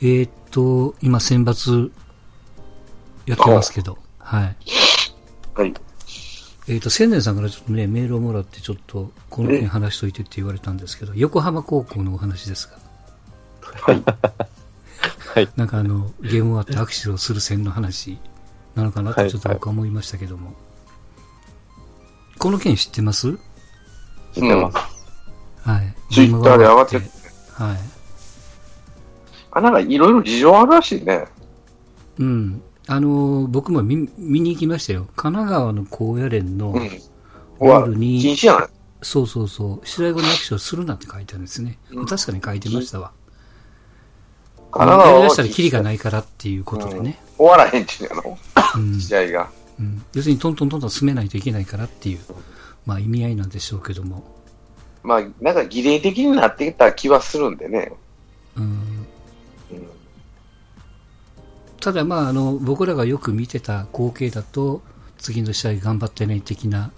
えーっと、今選抜やってますけど、はい。はい。えーっと、千年さんからちょっとね、メールをもらってちょっと、この件話しといてって言われたんですけど、横浜高校のお話ですが、はい。はい。なんかあの、ゲーム終わって握手をする線の話なのかなってちょっと僕は思いましたけども。この件知ってます？知ってます。はい。ツイッターで上がってはい。あ、なんかいろいろ事情あるらしいね。うん。あのー僕も見見に行きましたよ。神奈川の高野連のうん。ルはールに、禁止じゃないそうそうそう、試合後に握手をするなって書いてあるんですね。うん確かに書いてましたわ。神奈川はやりだしたらキリがないからっていうことでね。終わらへんっていうのうん試合が。うん要するにトントントントン進めないといけないからっていう、まあ意味合いなんでしょうけども。まあ、なんか儀礼的になってきた気はするんでね。うんうん。ただまああの、僕らがよく見てた光景だと、次の試合頑張ってね的な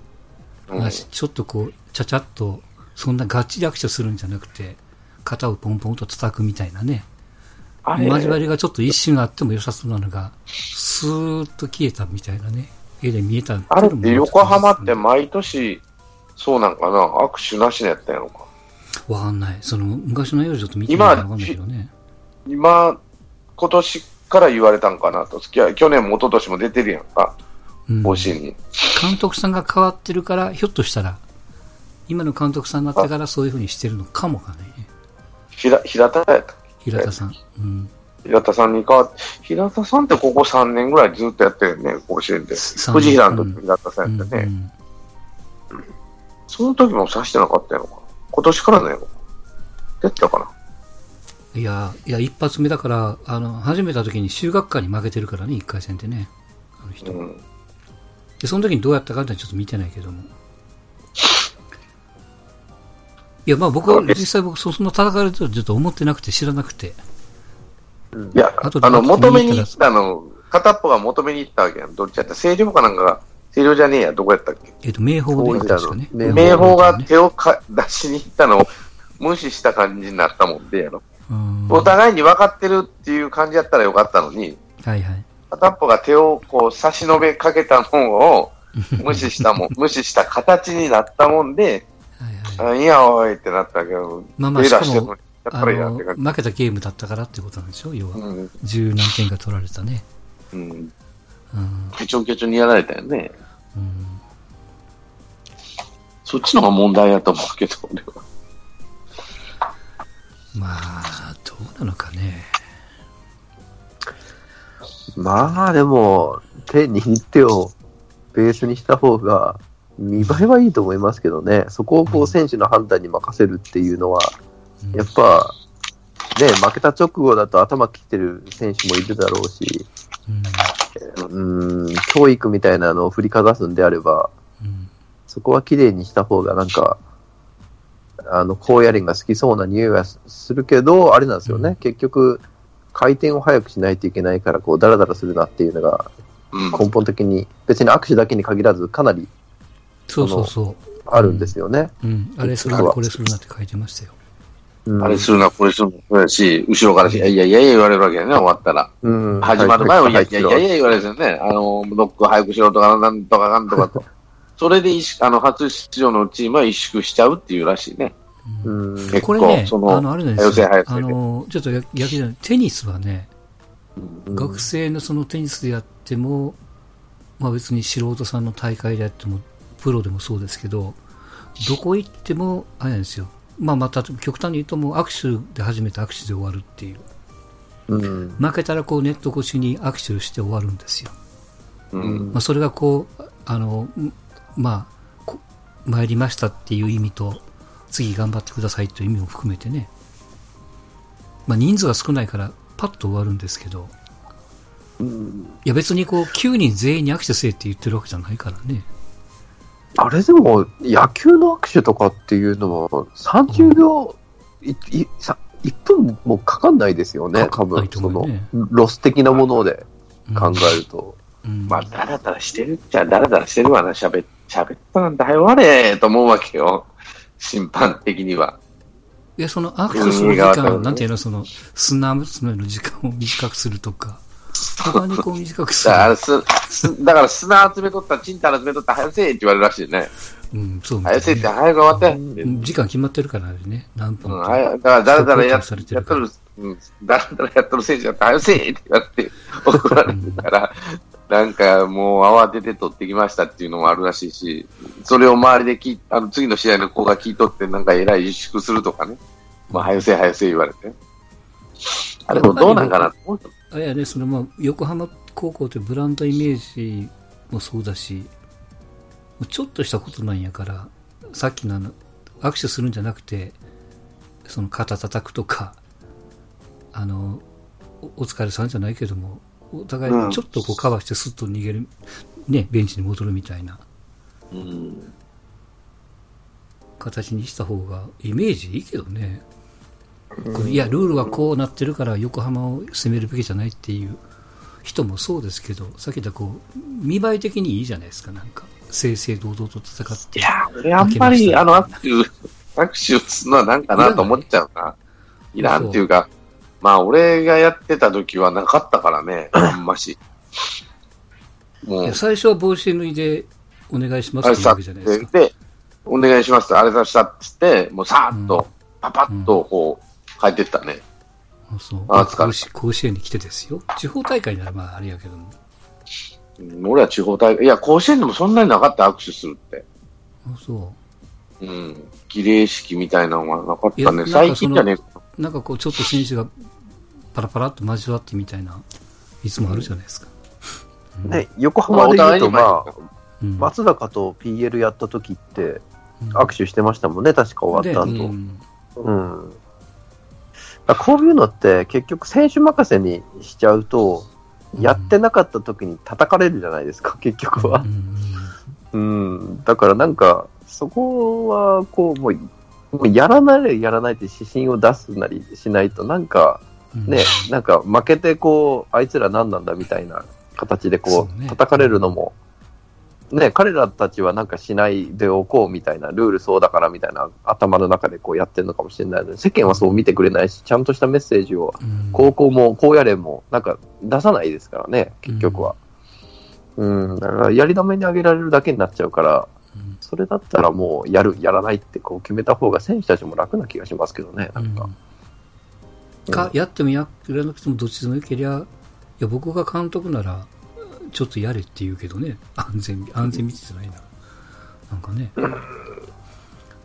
うん話、ちょっとこう、ちゃちゃっと、そんなガッチリ握手するんじゃなくて、肩をポンポンと叩くみたいなね。交わりがちょっと一瞬あっても良さそうなのが、スーッと消えたみたいなね、絵で見えたあれって横浜ってわ毎年、そうなんかな？握手なしのやったんやろか？かんない。その、昔の映像ちょっと見てみないとわかんないけどね。今、今年から言われたんかなと。去年も一昨年も出てるやんか。うん甲子園に。監督さんが変わってるから、ひょっとしたら、今の監督さんになってからそういうふうにしてるのかもわかね。平平田やった平田さん。うん。平田さんに変わって、平田さんってここ3年ぐらいずっとやってるよね、甲子園で。藤平の時平田さうんんやったね。うんその時も指してなかったやろか。今年からのやろか。やったかないや、いや、一発目だから、あの、始めた時に修学館に負けてるからね、一回戦でね。あの人。うん。で、その時にどうやったかってちょっと見てないけども。いや、まあ僕は、実際僕、そその叩かれてるとちょっと思ってなくて知らなくて。いや、後であの、求めに行っったの、片っぽが求めに行ったわけやん。どっちやった？清涼かなんかが、清涼じゃねえや、どこやったっけ？えっ、と、名宝で大分の確かね。名明豊が手をか出しに行ったのを無視した感じになったもんでやろ。うんお互いに分かってるっていう感じやったらよかったのに、はいはい。片っぽが手をこう差し伸べかけたのを 無視したもん、無視した形になったもんで、はいはい。あいやおいってなったけど、まあまあ、手しかも、あの。負けたゲームだったからってことなんでしょ？要は。うん。十何点か取られたね。うん。うん。ケチョンケチョンにやられたよね。うん。そっちの方が問題やと思うけど、俺は。まあ、どうなのかね。まあでも、手握ってをベースにした方が、見栄えはいいと思いますけどね。そこをこう選手の判断に任せるっていうのは、うんやっぱ、ね、負けた直後だと頭切ってる選手もいるだろうし、うん。うん、教育みたいなのを振りかざすんであれば、うん。そこは綺麗にした方がなんか、あの、高野連が好きそうな匂いはするけど、あれなんですよね。うん結局、回転を早くしないといけないから、こう、ダラダラするなっていうのがうん。根本的に、別に握手だけに限らず、かなりそうそうそあるんですよね。う。うん。あれするな、これするなって書いてましたよ。うん、あれするな、これするな、そうやし、後ろからし、いやいやいやいや言われるわけやね、終わったら。うん、始まる前も、いやいやいやいや。や言われるんですよね。あの、ノック早くしろとか、なんとかなんとかと。それであの、初出場のチームは萎縮しちゃうっていうらしいね。うん、結構これね、そのあの、あれなんですよあの、ちょっとや逆じゃない、テニスはね、うん学生のそのテニスでやっても、まあ別に素人さんの大会でやっても、プロでもそうですけど、どこ行っても、あれなんですよ。まあまた極端に言うともう握手で始めて握手で終わるっていう。うん。負けたらこうネット越しに握手をして終わるんですよ。うん。まあそれがこう、あの、んまあ、こ参りましたっていう意味と、次頑張ってくださいという意味も含めてね。まあ人数が少ないからパッと終わるんですけど、うんいや別にこう9人全員に握手せえって言ってるわけじゃないからね。あれでも、野球の握手とかっていうのは、30秒、いいさ1分もかかんないですよね、かかんない多分、そのロス的なものでうん考えると。うんまあ、だらだらしてるっちゃ、だらだらしてるわな、喋っ、喋ったなんて、はよわれと思うわけよ。審判的には。いや、その握手する時間、なんていうの、その、砂娘の時間を短くするとか、他にこう短くする。だから、す、すだから砂集めとった、チンタラ集めとった、早せえって言われるらしいね。うん、そうみたい早せえって、ね。早く終わって。うん時間決まってるからね、何分うん、だから、だらだらやされてるからやっとる、うん、だらだらやっとる選手だって、早せえって言われて、怒られるから、なんかもう慌てて取ってきましたっていうのもあるらしいし、それを周りで聞あの次の試合の子が聞いとって、なんか偉い自粛するとかね。まあ、早せ早せ言われて。あれもどうなんかなと思うあれやね、そのまあ、横浜高校というブランドイメージもそうだし、ちょっとしたことなんやから、さっきのあの、握手するんじゃなくて、その肩叩くとか、あの、お疲れさんじゃないけども、お互いにちょっとこうカバーしてスッと逃げる、ね、ベンチに戻るみたいなうん。形にした方が、イメージいいけどね。これいや、ルールはこうなってるから横浜を攻めるべきじゃないっていう人もそうですけど、さっき言ったこう、見栄え的にいいじゃないですか、なんか。正々堂々と戦って。いや、俺あんまり、あの、握手、握手をするのはなんかなと思っちゃうな。いらんっていうか、まあ、俺がやってた時はなかったからね、あんまし。もう最初は帽子脱いでお願いしますっって言うわけじゃないですか。で、お願いしますって、あれさしたっつって、もうさーっと、パパッとこう、帰ってったね。あそうあ疲れた甲子園に来てですよ。地方大会ならまああれやけども。うん俺は地方大会、いや、甲子園でもそんなになかった、握手するって。あそうん。儀礼式みたいなのはなかったね。最近じゃねえか。う。なんかこう、ちょっと選手がパラパラっと交わってみたいな、いつもあるじゃないですか。ね、横浜で言うと、まあ、うん、松坂と PL やった時って、うん握手してましたもんね、確か終わった後。でうんこういうのって結局選手任せにしちゃうと、やってなかった時に叩かれるじゃないですか、結局はう。んうん。だからなんか、そこは、こう、もう、もうやらないやらないって指針を出すなりしないと、なんか、うん。ね、なんか負けてこう、あいつら何なんだみたいな形でこそう叩かれるのも、ね、彼らたちはなんかしないでおこうみたいな、ルールそうだからみたいな頭の中でこうやってるのかもしれないので、世間はそう見てくれないし、ちゃんとしたメッセージを、うん。高校も高野連もなんか出さないですからね、結局は。うん、だからやり玉にあげられるだけになっちゃうから、うんそれだったらもうやる、やらないってこう決めた方が選手たちも楽な気がしますけどね、なんか。うんか、やってもやらなくてもどっちでもよけりゃ、いや、僕が監督なら、ちょっとやれって言うけどね、安全、安全道じゃないな。なんかね。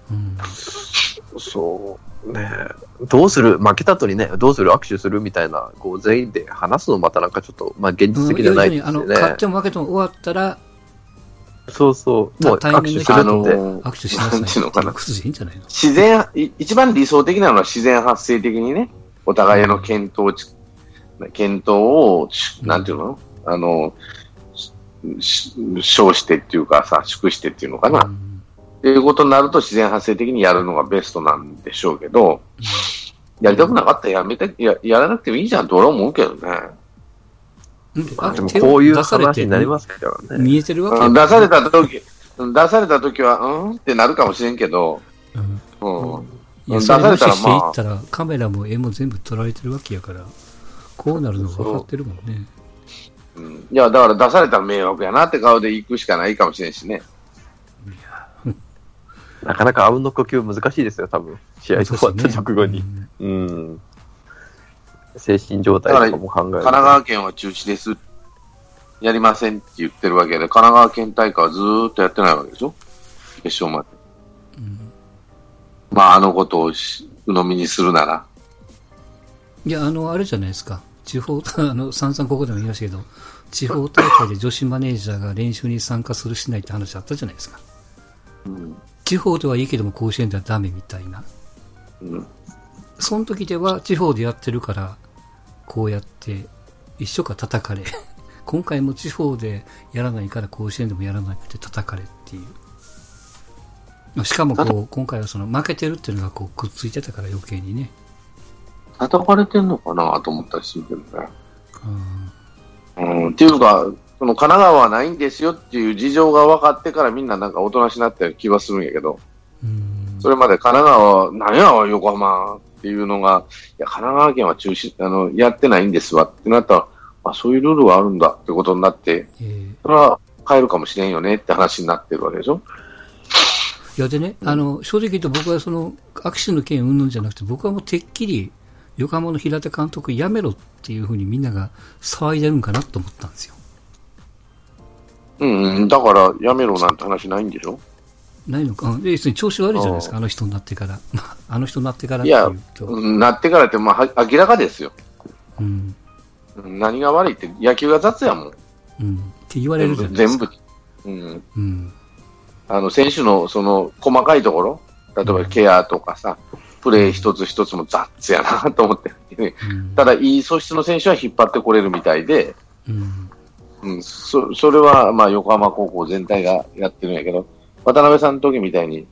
うん。そう、ねどうする、負けた後にね、どうする、握手する？みたいな、こう全員で話すのまたなんかちょっと、まあ現実的じゃないですあの、よね。勝っても負けても終わったら、そうそう、もう握手するあって。の握手しなさいていうのかないいんじゃないの自然、い一番理想的なのは自然発生的にね、お互いの検討ち、検討を、なんていうの？あの、し称してっていうかさ、祝してっていうのかな。うんっていうことになると自然発生的にやるのがベストなんでしょうけど、やりたくなかったらやめて、ややらなくてもいいじゃんと俺は思うけどね。あでもこういう話になりますからね。見えてるわけうん出された時、うん出された時は、うん？ってなるかもしれんけど、うんうん。いや、れ無視されたらまあしていったら、カメラも絵も全部撮られてるわけやから、こうなるの分かってるもんね。うん、いや、だから出されたら迷惑やなって顔で行くしかないかもしれんしね。なかなかあうんの呼吸難しいですよ、多分。試合終わった直後に。うんうん。精神状態とかも考えると神奈川県は中止です。やりませんって言ってるわけで、神奈川県大会はずーっとやってないわけでしょ？決勝まで。まあ、あのことをし鵜呑みにするなら。いや、あの、あれじゃないですか。地方、あの、散々ここでも言いましたけど、地方大会で女子マネージャーが練習に参加するしないって話あったじゃないですか。うん。地方ではいいけども甲子園ではダメみたいな。うん。その時では地方でやってるから、こうやって一緒か叩かれ。今回も地方でやらないから甲子園でもやらなくて叩かれっていう。しかもこう、今回はその負けてるっていうのがこうくっついてたから余計にね。叩かれてんのかなと思ったりするけどね。うんうん。っていうか、その神奈川はないんですよっていう事情が分かってからみんななんかおとなしになった気はするんやけど、うんそれまで神奈川は、何や、横浜っていうのが、いや、神奈川県は中止、あの、やってないんですわってなったら、あ、そういうルールがあるんだってことになって、えーそれは変えるかもしれんよねって話になってるわけでしょ？いやでね、あの、正直言うと僕はその、握手の件云々じゃなくて、僕はもうてっきり、横浜の平手監督やめろっていうふうにみんなが騒いでるんかなと思ったんですよ。うんうん。だから、やめろなんて話ないんでしょ？ないのか。うんで要するに調子悪いじゃないですか、あの人になってから。ま ああの人になってからっいやなってからって、まあ、は明らかですよ。うん。うん何が悪いって、野球が雑やもん。うん。って言われるじゃないですか。全部。うん。うん。あの、選手の、その、細かいところ、例えばケアとかさ、プレー一つ一つも雑やなと思って、ね。うん。ただ、いい素質の選手は引っ張ってこれるみたいで、うん。うん、そそれは、まあ、横浜高校全体がやってるんやけど、渡辺さんの時みたいに、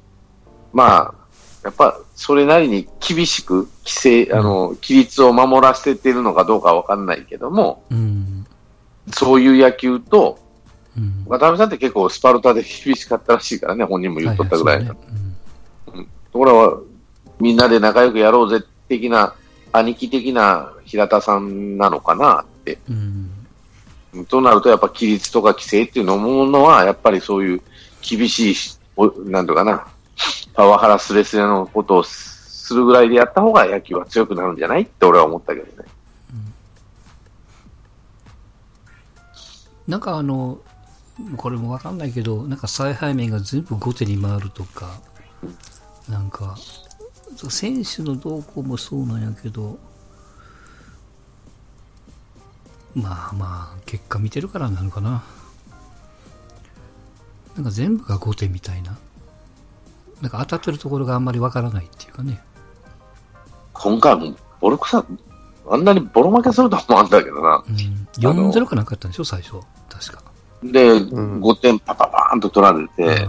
まあ、やっぱ、それなりに厳しく、規制、あの、規律を守らせてるのかどうかわかんないけども、うん。そういう野球と、うん。渡辺さんって結構スパルタで厳しかったらしいからね、本人も言っとったぐらい。はいはいそうねところは、みんなで仲良くやろうぜ的な、兄貴的な平田さんなのかなって。うん。うん。となると、やっぱ規律とか規制っていうのものは、やっぱりそういう厳しいし、なんとかな、パワハラスレスレのことをするぐらいでやった方が野球は強くなるんじゃないって俺は思ったけどね。なんかあの、これもわかんないけど、なんか采配面が全部後手に回るとか、なんか、選手の動向もそうなんやけど、まあまあ、結果見てるからなのかな。なんか全部が後手みたいな。なんか当たってるところがあんまりわからないっていうかね。今回もボロクさ、あんなにボロ負けすると思うんだけどな。うん。あの4-0かなんかやったんでしょ、最初。確か。で、ん5点パパパーンと取られて、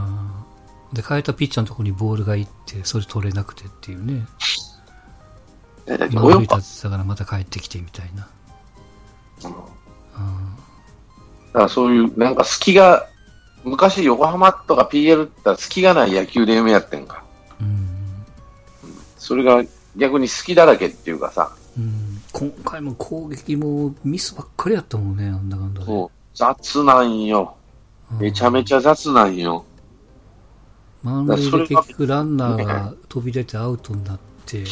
で、変えたピッチャーのところにボールが行って、それ取れなくてっていうね。守り立てたからまた帰ってきてみたいな。ただあからそういう、なんか隙が、昔横浜とか PL って言ったら隙がない野球で夢やってんか。ーうん。それが逆に好きだらけっていうかさ、うん。今回も攻撃もミスばっかりやったもんね、なんだかんだで。そう、雑なんよ。めちゃめちゃ雑なんよ。満塁でそれが結局ランナーが飛び出てアウトになって、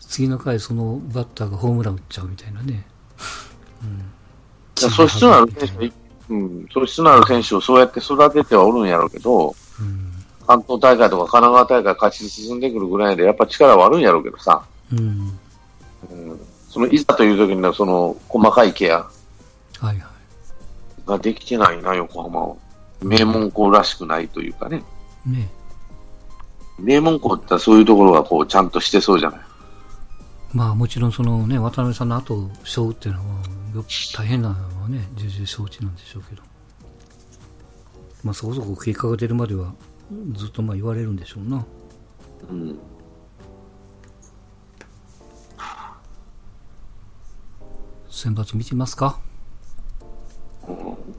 次の回そのバッターがホームラン打っちゃうみたいなね。うん。いや素質のある選手がい、うん、素質のある選手をそうやって育ててはおるんやろうけど、うん。関東大会とか神奈川大会勝ち進んでくるぐらいで、やっぱ力はあるんやろうけどさ、うん。うん、そのいざという時のその細かいケアはいはい。ができてないな、横浜は。名門校らしくないというかね。ね。名門校ってそういうところがこうちゃんとしてそうじゃない。まあもちろんそのね、渡辺さんの後を背負うっていうのは、よ大変なのはね、重々承知なんでしょうけど。まあそこそこ結果が出るまでは、ずっとまあ言われるんでしょうな。うん。選抜見てますか？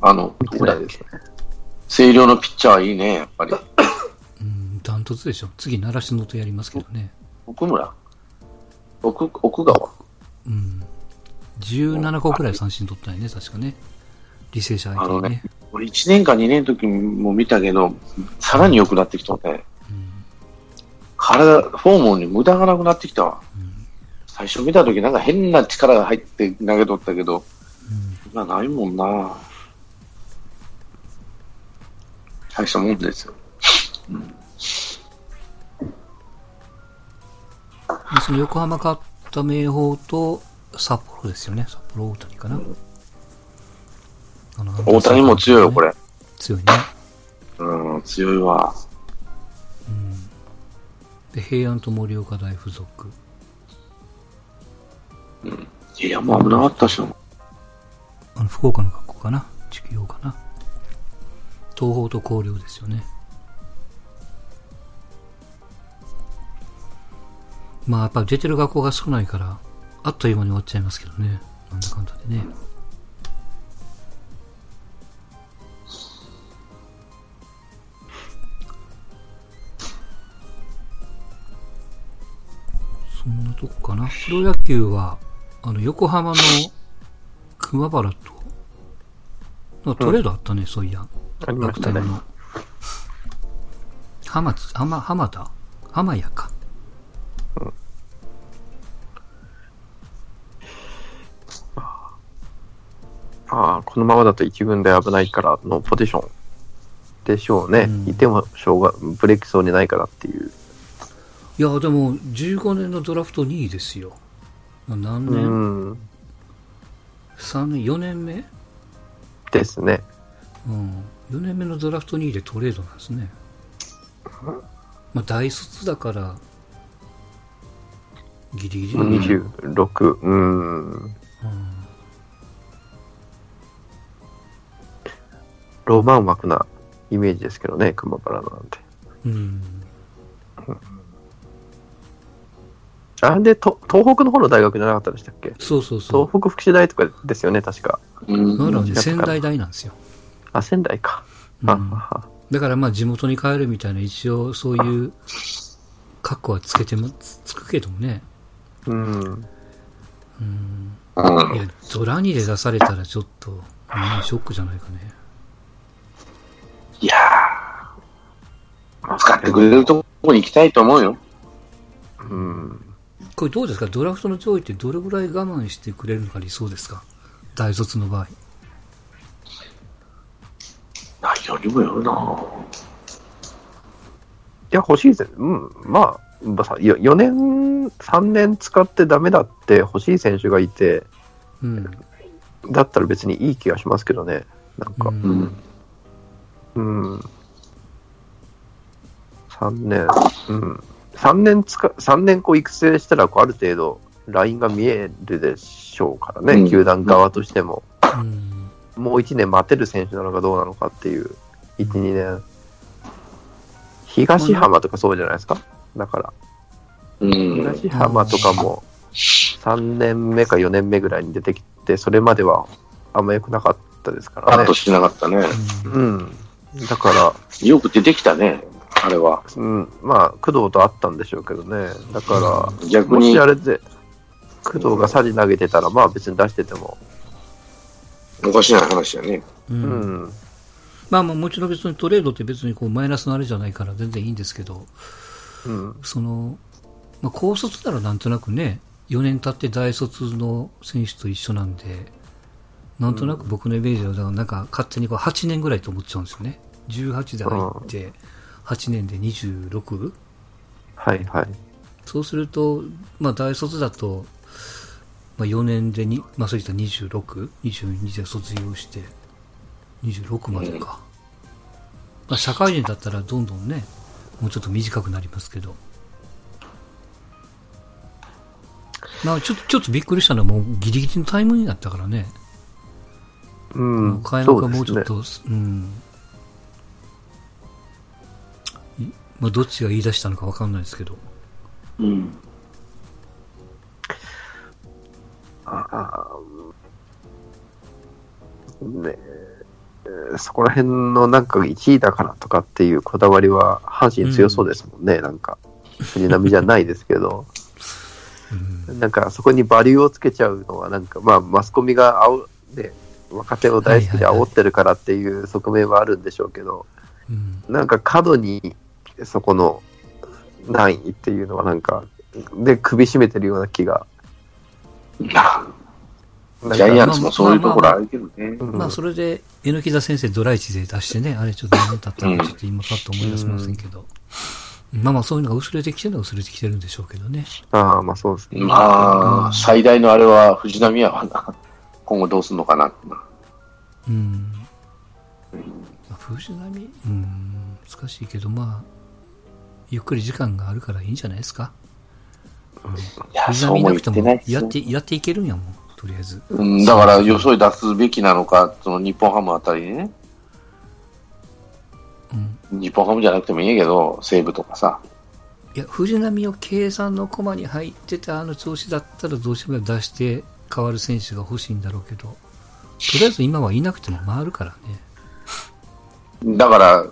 あの、見てないですね。星稜のピッチャーはいいね、やっぱり。うん、ダントツでしょ。次、習志野とやりますけどね。奥村？奥、奥川？うん。17個くらい三振取ったんやね、確かね。履正社相手にね。俺1年か2年の時も見たけど、さらに良くなってきたね。体、フォームに無駄がなくなってきたわ。最初見た時なんか変な力が入って投げとったけど、今ないもんな大したもんですよ。でその横浜勝った明豊と札幌ですよね。札幌大谷かな。あの大谷も強いよ、こ。れ。強いね。うん、強いわ。で、平安と盛岡大附属。いや、もう危なかったしな。あの、福岡の学校かな。地球かな。東邦と広陵ですよね。まあ、やっぱり出てる学校が少ないから、あっという間に終わっちゃいますけどね。なんだかんだでね。とこかな。プロ野球は、あの、横浜の熊原と、トレードあったね、そういや。ありましたね。楽天の。浜津、浜、浜田？浜谷か。ああ、このままだと一軍で危ないからのポジションでしょうね。うんいてもしょうが、ブレーキそうにないからっていう。いや、でも、15年のドラフト2位ですよ。何う年、ん。?3 年、4年目？ですね。うん。4年目のドラフト2位でトレードなんですね。まあ、大卒だから、ギリギリだね26。うん。うんロマン枠なイメージですけどね、熊原なんて。うん。あれでと、東北の方の大学じゃなかったでしたっけ？そうそうそう東。北福祉大とかですよね、確か。うん奈良でうん仙台大なんですよ。あ、仙台か。うんあははだからまあ地元に帰るみたいな一応そういう格好はつけても、つつくけどもね。うん。うん。うんいや、ドラにで出されたらちょっと、うんショックじゃないかね。使ってくれるとこに行きたいと思うよ。うん。これどうですか？ドラフトの上位ってどれぐらい我慢してくれるのが理想ですか？大卒の場合。何よりもよるないや、欲しいですうん。まあ、まあさよ4年、3年使ってダメだって欲しい選手がいて、うん。だったら別にいい気がしますけどね。なんか、うんうん。うん。3年、うん。3年つか、3年こう育成したら、こうある程度、ラインが見えるでしょうからね、うん球団側としても。うん。もう1年待てる選手なのかどうなのかっていう、1、2年。東浜とかそうじゃないですか？だから、うん。東浜とかも3年目か4年目ぐらいに出てきて、それまではあんま良くなかったですからね。してなかったね。うん。だから、よく出てきたね、あれは。うん、まあ、工藤とあったんでしょうけどね。だから、も逆にしあれで、工藤がサジ投げてたら、まあ別に出してても、おかしな話だね。う。うんん、まあまあもちろん別にトレードって別にこうマイナスのあれじゃないから全然いいんですけど、うん、その、まあ高卒ならなんとなくね、4年経って大卒の選手と一緒なんで、なんとなく僕のイメージは、なんか勝手にこう8年ぐらいと思っちゃうんですよね。18で入って、8年で 26? はいはい。そうすると、まあ大卒だと、まあ4年でに、まあそういった 26?22 で卒業して、26までか。まあ社会人だったらどんどんね、もうちょっと短くなりますけど。まあちょっと、ちょっとびっくりしたのはもうギリギリのタイムになったからね。うん、開幕がもうちょっそうと、うん。まあどっちが言い出したのかわかんないですけど。うん。あーねえそこら辺のなんか1位だからとかっていうこだわりは阪神強そうですもんね、なんか。藤波じゃないですけど、うん。なんかそこにバリューをつけちゃうのはなんかまあマスコミがあお、ね、若手を大好きで煽ってるからっていう側面はあるんでしょうけど、うん。なんか過度にそこの難易っていうのはなんか、で首絞めてるような気が。ジャイアンツもそういうところあるけどね。うんまあ、それで、榎木田先生、ドラ1で出してね、あれちょっと何年経ったのかちょっと今パッと思い出せませんけど、まあまあ、そういうのが薄れてきてるのは薄れてきてるんでしょうけどね。ああ、まあそうですね。まあ、最大のあれは藤波やわな。今後どうすんのかなってな。うん。まあ、藤波、うん、難しいけど、まあ、ゆっくり時間があるからいいんじゃないですか？いや、藤そうもってないやって、やっていけるんやもん、とりあえず。うん、だから、よそに出すべきなのか、その日本ハムあたりね。うん。日本ハムじゃなくてもいいけど、西武とかさ。いや、藤波を計算の駒に入ってて、あの調子だったらどうしても出して変わる選手が欲しいんだろうけど、とりあえず今はいなくても回るからね。だから、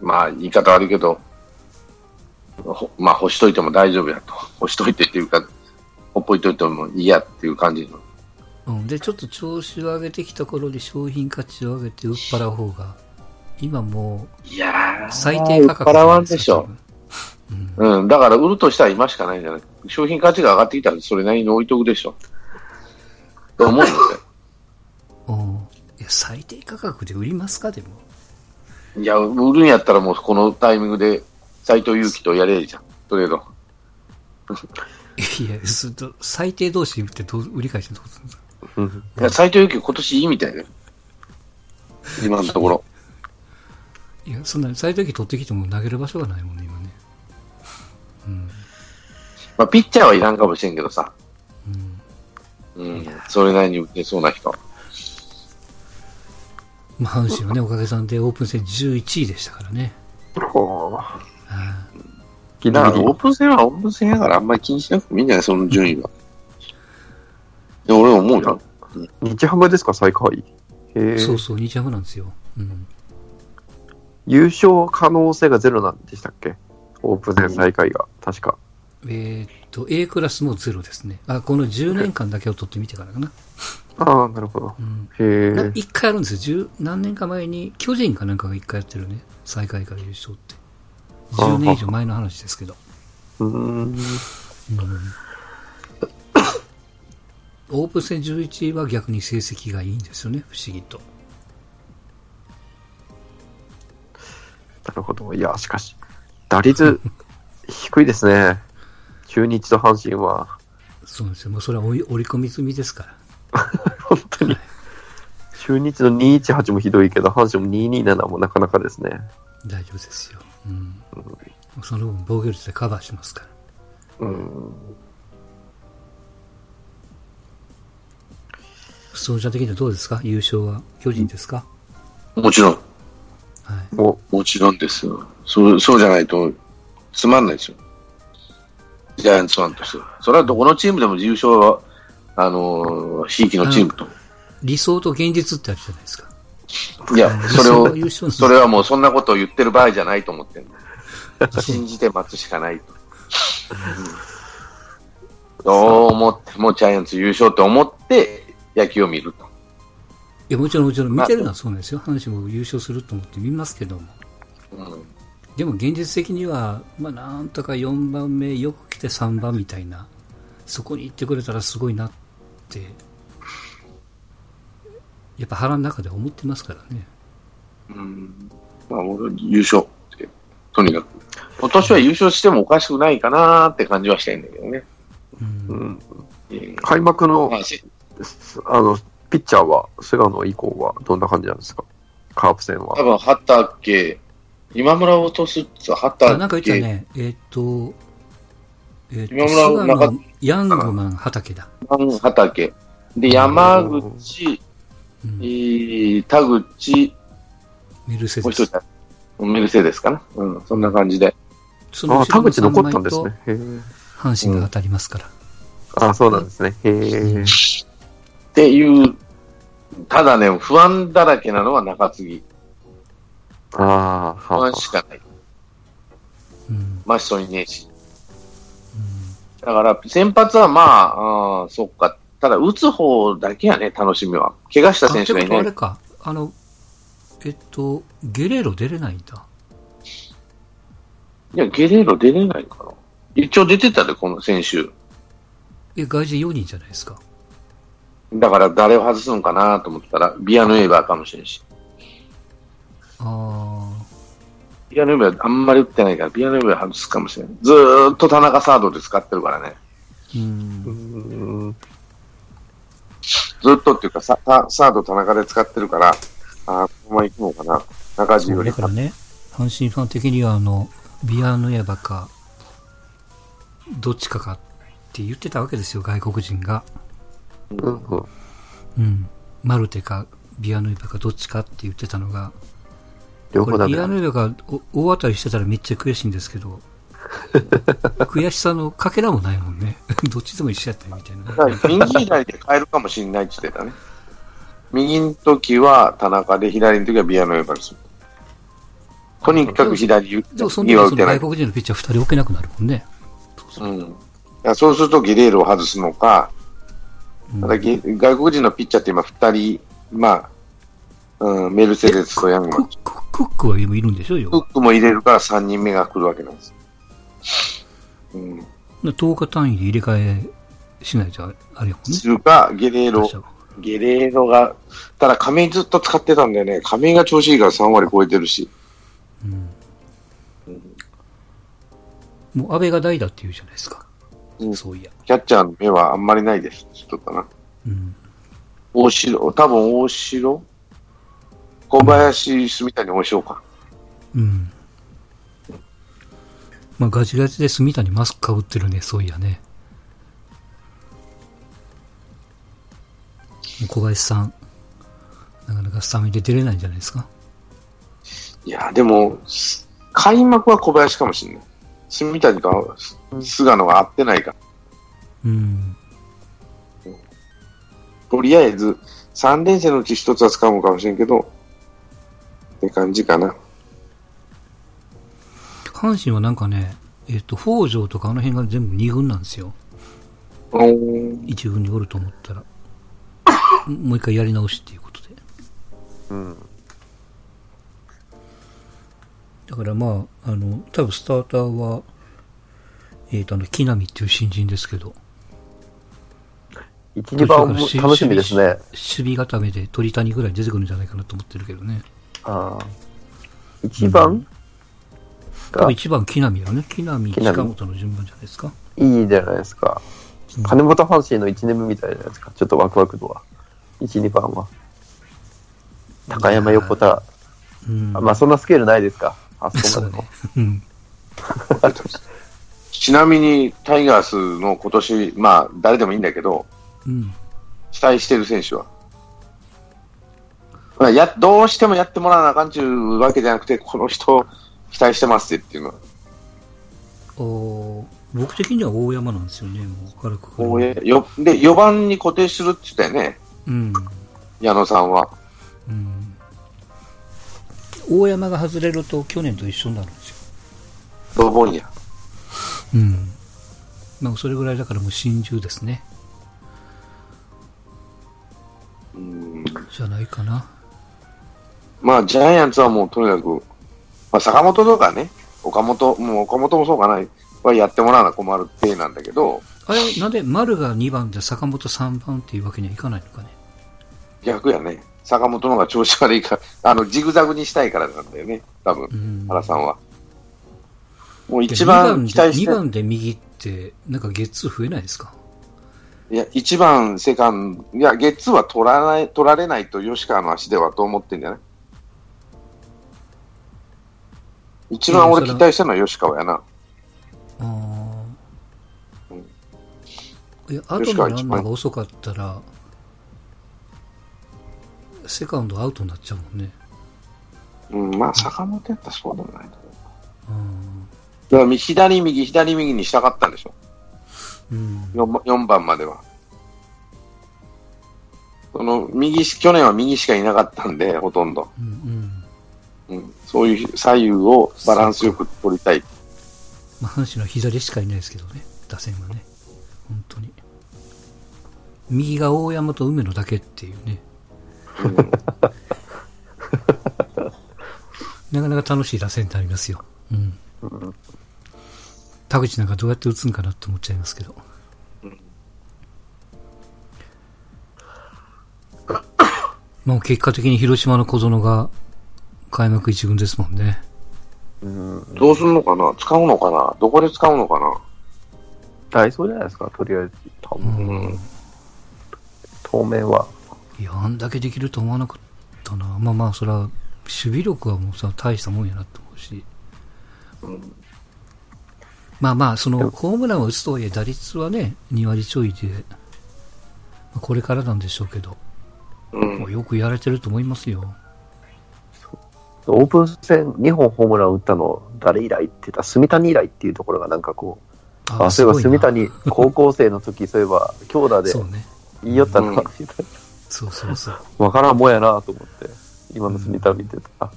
まあ、言い方悪いけど、ほまあ、干しといても大丈夫やと。干しといてっていうか、ほっぽいといてもいいやっていう感じの。うん、で、ちょっと調子を上げてきた頃に商品価値を上げて売っ払う方が、今もいやう最低価格払わんでしょ。うん。うん。だから売るとしたら今しかないんじゃない？商品価値が上がってきたらそれなりに置いとくでしょ。と思うんで。うんいや、最低価格で売りますか、でも。いや、売るんやったらもうこのタイミングで斎藤佑樹とやれじゃん。トレード。いや、すと 最低同士売ってどう売り返してどうするんでいや、斎藤佑樹今年いいみたいだよ。今のところ。いや、そんな、最低期取ってきても投げる場所がないもんね、今ね。うん。まあ、ピッチャーはいらんかもしれんけどさ。うん。うん。それなりに打てそうな人。まあ、阪神はね、おかげさんでオープン戦11位でしたからね。だからオー。プン戦はオープン戦やからあんまり気にしなくてもいいんじゃない？その順位は。いや、俺は思うよ。日ハムですか、最下位？へえそうそう、日ハムなんですよ。うん。優勝可能性がゼロなんでしたっけ？オープン戦最下位が。確か。えーっと、A クラスもゼロですね。あ、この10年間だけを取ってみてからかな。ああ、なるほど。うん。へえ。な一回あるんですよ。十何年か前に、巨人かなんかが一回やってるね。最下位から優勝って。10年以上前の話ですけど。うーん。うん。オープン戦11位は逆に成績がいいんですよね。不思議と。なるほど。いや、しかし、打率低いですね。中日と阪神は。そうですよ。もうそれは折り折り込み済みですから。本当に。中日の218もひどいけど、阪神も227もなかなかですね。大丈夫ですよ。うん。その分防御率でカバーしますから。うん。総者的にはどうですか？優勝は？巨人ですか、もちろん。はい。ももちろんですよ。そう、そうじゃないと、つまんないですよ。ジャイアンツファンとしては。それはどこのチームでも優勝は、あのー、ひいきのチームと。理想と現実ってあるじゃないですか。いや、それをそれはもうそんなことを言ってる場合じゃないと思ってる 信じて待つしかないと。うんどう思ってもジャイアンツ優勝と思って野球を見ると。いや、もちろんもちろん見てるのはそうなんですよ。阪神も優勝すると思って見ますけども。うんでも現実的には、まあなんとか4番目、よく来て3番みたいな、そこに行ってくれたらすごいなって、やっぱ腹の中で思ってますからね。うんまあ、優勝って、とにかく。今年は優勝してもおかしくないかなーって感じはしてんだけどね。うんう、うん、うん開幕のまあのピッチャーは、菅野以降はどんな感じなんですか？カープ戦は多。分、畑、今村を落とすって畑、あなんか言ったね、えーっと、えー今村菅なんか野、ヤングマン畑だ。畑。で、山口、うんえー田口、メルセもうデス。メルセデスかな。うん、そんな感じで。あ、田口残ったんですね。阪神が当たりますから。あ、そうなんですね。へえ。っていう、ただね、不安だらけなのは中継ぎ。ああ、不は安しかない。うんマッションいねえし。だから、先発はまあ、あーそっか。ただ、打つ方だけやね、楽しみは。怪我した選手がいないああれ。か、あの、えっと、ゲレーロ出れないんだ。いや、ゲレーロ出れないかな。一応出てたで、この選手。え、外人4人じゃないですか。だから、誰を外すのかなと思ったら、ビアヌエバーかもしれんし。あビアヌエバーあんまり打ってないから、ビアヌエバー外すかもしれない。ずーっと田中サードで使ってるからね。ー、う。うんん。ずっとっていうか、サササード田中で使ってるから、あーこのまま行くのかな。中地よりだからね、阪神ファン的には、あの、ビアヌエバか、どっちかかって言ってたわけですよ、外国人が。うんうん。うん。マルテか、ビアヌエバか、どっちかって言ってたのが、これビ両方だアヌエバがお大当たりしてたらめっちゃ悔しいんですけど、悔しさのかけらもないもんね。どっちでも一緒やったよみたいな。右左で変えるかもしれないって言ってたね。右の時は田中で、左の時はビアノエバルス。とにかく左、打てない外。国人のピッチャー2人置けなくなるもんね。うん。やそうするとゲレーロを外すのか、うんただげ外国人のピッチャーって今2人、まあ、うん、メルセデスとヤングマンクッククックは今いるんでしょよ。フックも入れるから3人目が来るわけなんです。うん。10日単位で入れ替えしないとあれやもんね。するか、ゲレーロゲレーロが、ただ亀井ずっと使ってたんだよね。亀井が調子いいから3割超えてるし。もう安倍が代だって言うじゃないですか。うんそういや。キャッチャーの目はあんまりないです。ちょっとかな。うん。大城、多分大城小林、住谷、大城か。うん。まあガチガチで住谷マスクかぶってるね、そういやね。小林さん、なかなかスタメンで出れないんじゃないですか？いや、でも、す開幕は小林かもしれない。住谷か菅野が合ってないから。うん。とりあえず、3連戦のうち1つは使うのかもしれんけど、って感じかな。阪神はなんかね、えっ、と、北条とかあの辺が全部2軍なんですよ。おー1軍におると思ったら。もう一回やり直しっていうことで。うん。だからまあ、あの、多分スターターは、えっ、と、あの、木浪っていう新人ですけど、1、2番も楽しみですね。守備固めで鳥谷ぐらい出てくるんじゃないかなと思ってるけどね。ああ。1番？が多分一番木浪よね。木浪、近本の順番じゃないですか？いいじゃないですか。うん金本阪神の1年目みたいじゃないですか？ちょっとワクワク度は。1、2番は。高山横田。うん。あまあそんなスケールないですか？あそこまでのそうだね。。うん。ちなみに、タイガースの今年、まあ、誰でもいいんだけど、うん。期待してる選手は？まあや、どうしてもやってもらわなあかんちゅうわけじゃなくて、この人、期待してますっていうのは。お僕的には大山なんですよね、もう軽く。こうやよで、4番に固定するって言ったよね、うん。矢野さんは。うん。大山が外れると去年と一緒になるんですよ。ドボンや。うん。まあ、それぐらいだからもう心中ですね。うんじゃないかな。まあ、ジャイアンツはもうとにかく、まあ、坂本とかね、岡本、もう岡本もそうかな、はやってもらわな困る体なんだけど、あれ、なんで丸が2番で坂本3番っていうわけにはいかないのかね。逆やね。坂本の方が調子悪いから、あの、ジグザグにしたいからなんだよね、多分う、ん。原さんは。もうで一番期待し2て、番で右って、なんかゲッツー増えないですか？いや、一番セカンド、いや、ゲッツーは取らない、取られないと吉川の足ではと思ってんじゃない？一番俺期待したのは吉川やな。ああ。うんいや、後のランナーが遅かったら、セカンドアウトになっちゃうもんね。うん、まあ、坂本やったらそうでもないと思う。うん。だから、左右、左右にしたかったんでしょ。うん。4, 4番までは。その、右し、去年は右しかいなかったんで、ほとんど。うん。うん。うん、そういう左右をバランスよく取りたい。まあ、阪神は左しかいないですけどね、打線はね。本当に。右が大山と梅野だけっていうね。うんなかなか楽しい打線ってありますよ。うん。田口なんかどうやって打つんかなって思っちゃいますけど。もう結果的に広島の小園が開幕一軍ですもんね。うん。どうするのかな？使うのかな？どこで使うのかな？ダイソーじゃないですか、とりあえず。多う分ん。当面は。いや、あんだけできると思わなかったな。まあまあ、それは、守備力はもうさ、大したもんやなと思うし。まあまあ、その、ホームランを打つとはいえ、打率はね、2割ちょいで、まあこれからなんでしょうけど、うんもうよくやれてると思いますよ。オープン戦2本ホームラン打ったの誰以来って言った？ら、住谷以来っていうところがなんかこう、あ、そういえば住谷、高校生の時、そういえば、強打で。言いよったな、うんみたいそうそうそう。な。わからんもんやなと思って、今の住谷見てた。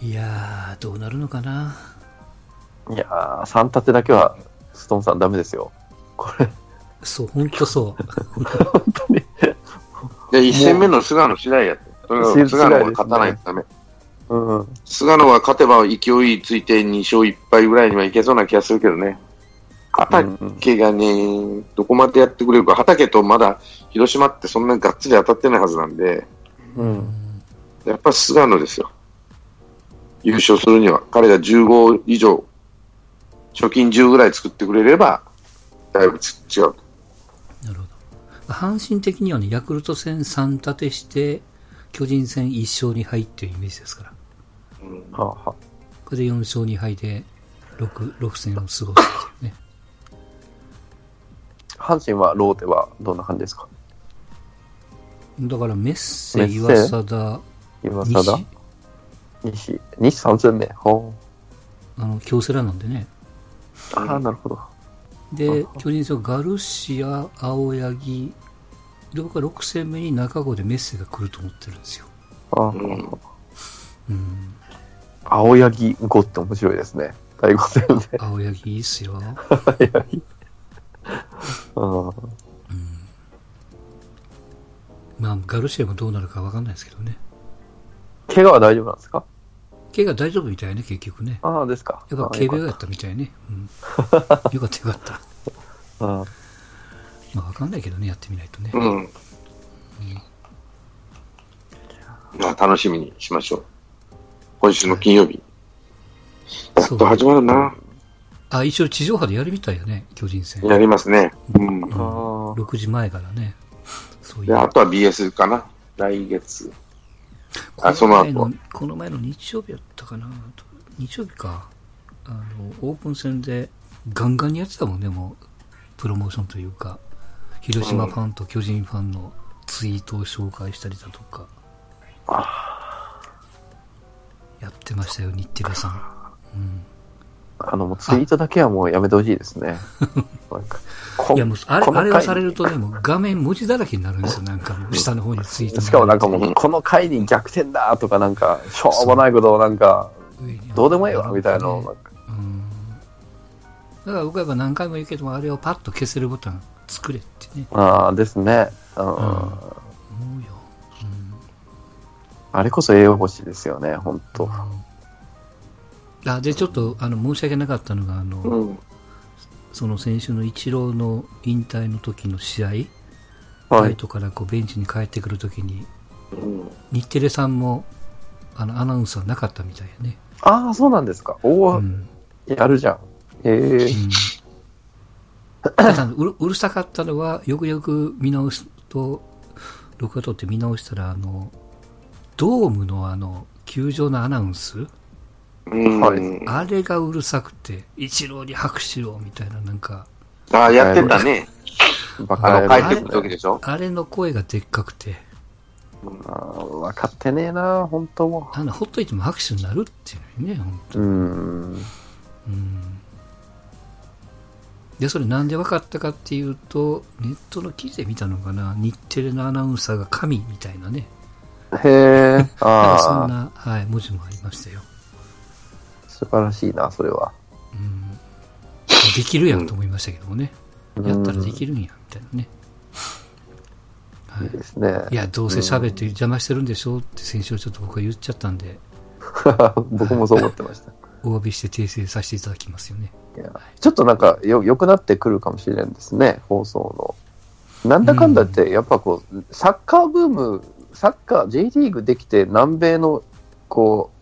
いやー、どうなるのかな。いやー、3立てだけは、ストーンさんダメですよ。これ、そう、ほんとそう。本当に。で、一戦目の菅野次第やって。それは次第ですね菅野が勝たないとダメ。うん。菅野が勝てば勢いついて2勝1敗ぐらいにはいけそうな気がするけどね。畑がね、どこまでやってくれるか。畑とまだ広島ってそんなにがっつり当たってないはずなんで、うん。やっぱ菅野ですよ。優勝するには。彼が15以上、貯金10ぐらい作ってくれれば、だいぶつ違う。阪神的にはね、ヤクルト戦3立てして、巨人戦1勝2敗っていうイメージですから。はあ、はあ、これで4勝2敗で6、6戦を過ごすっていうね。阪神はローテはどんな感じですか？だからメッセ、岩貞、今西貞？西？西？3戦目。ほあの、京セラなんでね。う。ああ、なるほど。で、巨人戦はガルシア、青柳、で、僕は6戦目に中郷でメッセが来ると思ってるんですよ。ああ、うんうん。青柳5って面白いですね。第5戦で。青柳いいっすよ。青柳。うん。まあ、ガルシアもどうなるかわかんないですけどね。怪我は大丈夫なんですか？怪我大丈夫みたいね、結局ね。ああ、ですか。やっぱああ軽病やったみたいね。うん。よかったよかった。あまあ、わかんないけどね、やってみないとね。うん。まあ、楽しみにしましょう。今週の金曜日。やっと始まるな。あ、一応地上波でやるみたいよね、巨人戦。やりますね。うん。あああ。6時前からね。そういう。で、あとは BS かな。来月。あ、こそのこの前の日曜日やったかな。日曜日か。あの、オープン戦でガンガンにやってたもんね、もう、プロモーションというか、広島ファンと巨人ファンのツイートを紹介したりだとか。やってましたよ、日テレさん。うん。あの、もうツイートだけはもうやめてほしいですね。いやもう、あれ、あれをされるとね、もう画面文字だらけになるんですよ、なんか下の方にツイートしかもなんかもう、うんこの回に逆転だとかなんか、しょうもないことをなんか、どうでもいいわみたいなのをなんか、うん。だから僕はやっぱ何回も言うけども、あれをパッと消せるボタン作れってね、ああ、ですね。うん。あれこそ栄養星ですよね、本当あ、で、ちょっと、あの、申し訳なかったのが、あの、うん。その先週のイチローの引退の時の試合、はい。ライトからこうベンチに帰ってくる時に、うん日テレさんも、あの、アナウンサーなかったみたいやね。ああ、そうなんですか。おお、うん。やるじゃん。へえうんうるさかったのは、よくよく見直すと、録画撮って見直したら、あの、ドームのあの、球場のアナウンス、うん。はいあれがうるさくて、一郎に拍手をみたいな、なんか、あ、やってたね。バあの、帰ってくる時でしょ？あれの声がでっかくて、あー分かってねえな、本当もあの、ほっといても拍手になるっていうのにね、ほんとう。うん。うん。で、それなんで分かったかっていうと、ネットの記事で見たのかな、日テレのアナウンサーが神みたいなね、へえ、なんかそああ、んな、はい、文字もありましたよ。素晴らしいな、それは。うん。できるやんと思いましたけどもね。やったらできるんや、みたいなね。はいいいですね。いや、どうせ喋って邪魔してるんでしょうって先週ちょっと僕は言っちゃったんで、僕もそう思ってました。お詫びして訂正させていただきますよね。ちょっとなんかよ、良くなってくるかもしれないですね、放送の。なんだかんだって、やっぱこう、サッカーブーム、サッカー、J リーグできて、南米の、こう、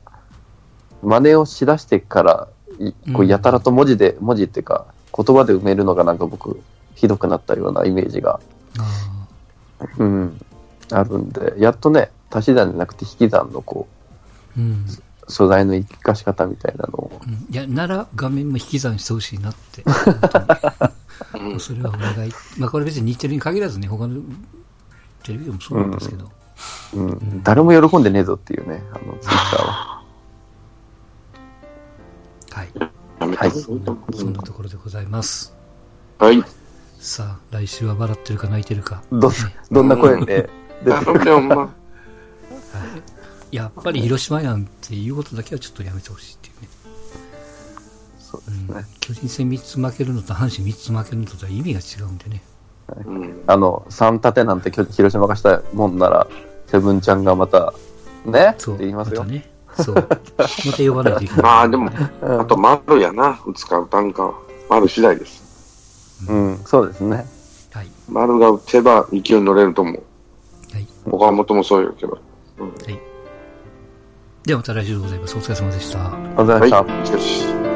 真似をしだしてから、いこううんやたらと文字で、文字っていうか、言葉で埋めるのがなんか僕、ひどくなったようなイメージが、あうん、あるんで、やっとね、足し算じゃなくて引き算のこあ、うん。う、素材の生かし方みたいなのを、うんいや、なら画面も引き算してほしいなって。本当にうんそれはお願い。まあこれ別に日テレに限らずね、他のテレビでもそうなんですけど。うん、誰も喜んでねえぞっていうね、あの、ツイッターは。はい。はいそんなところでございます。はい。さあ、来週は笑ってるか泣いてるか。ど、どんな声で？出てる頼むよ、ほんま。いやっぱり広島やんっていうことだけはちょっとやめてほしいっていうね。そうですうんね。巨人戦3つ負けるのと阪神3つ負けるのとは意味が違うんでね。うん。あの、3立てなんて広島がしたもんなら、セブンちゃんがまた、ね？ってそう。言いますよ。たね。そう。また呼ばないといけない、まあでも、うんあと丸やな、打つか打たんか。丸次第です。うん、そうですね。はい。丸が打てば勢いに乗れると思う。はい。岡本もそうやけど。ではまた来週でございます。お疲れ様でした。お疲れ様でした。はい。しかし。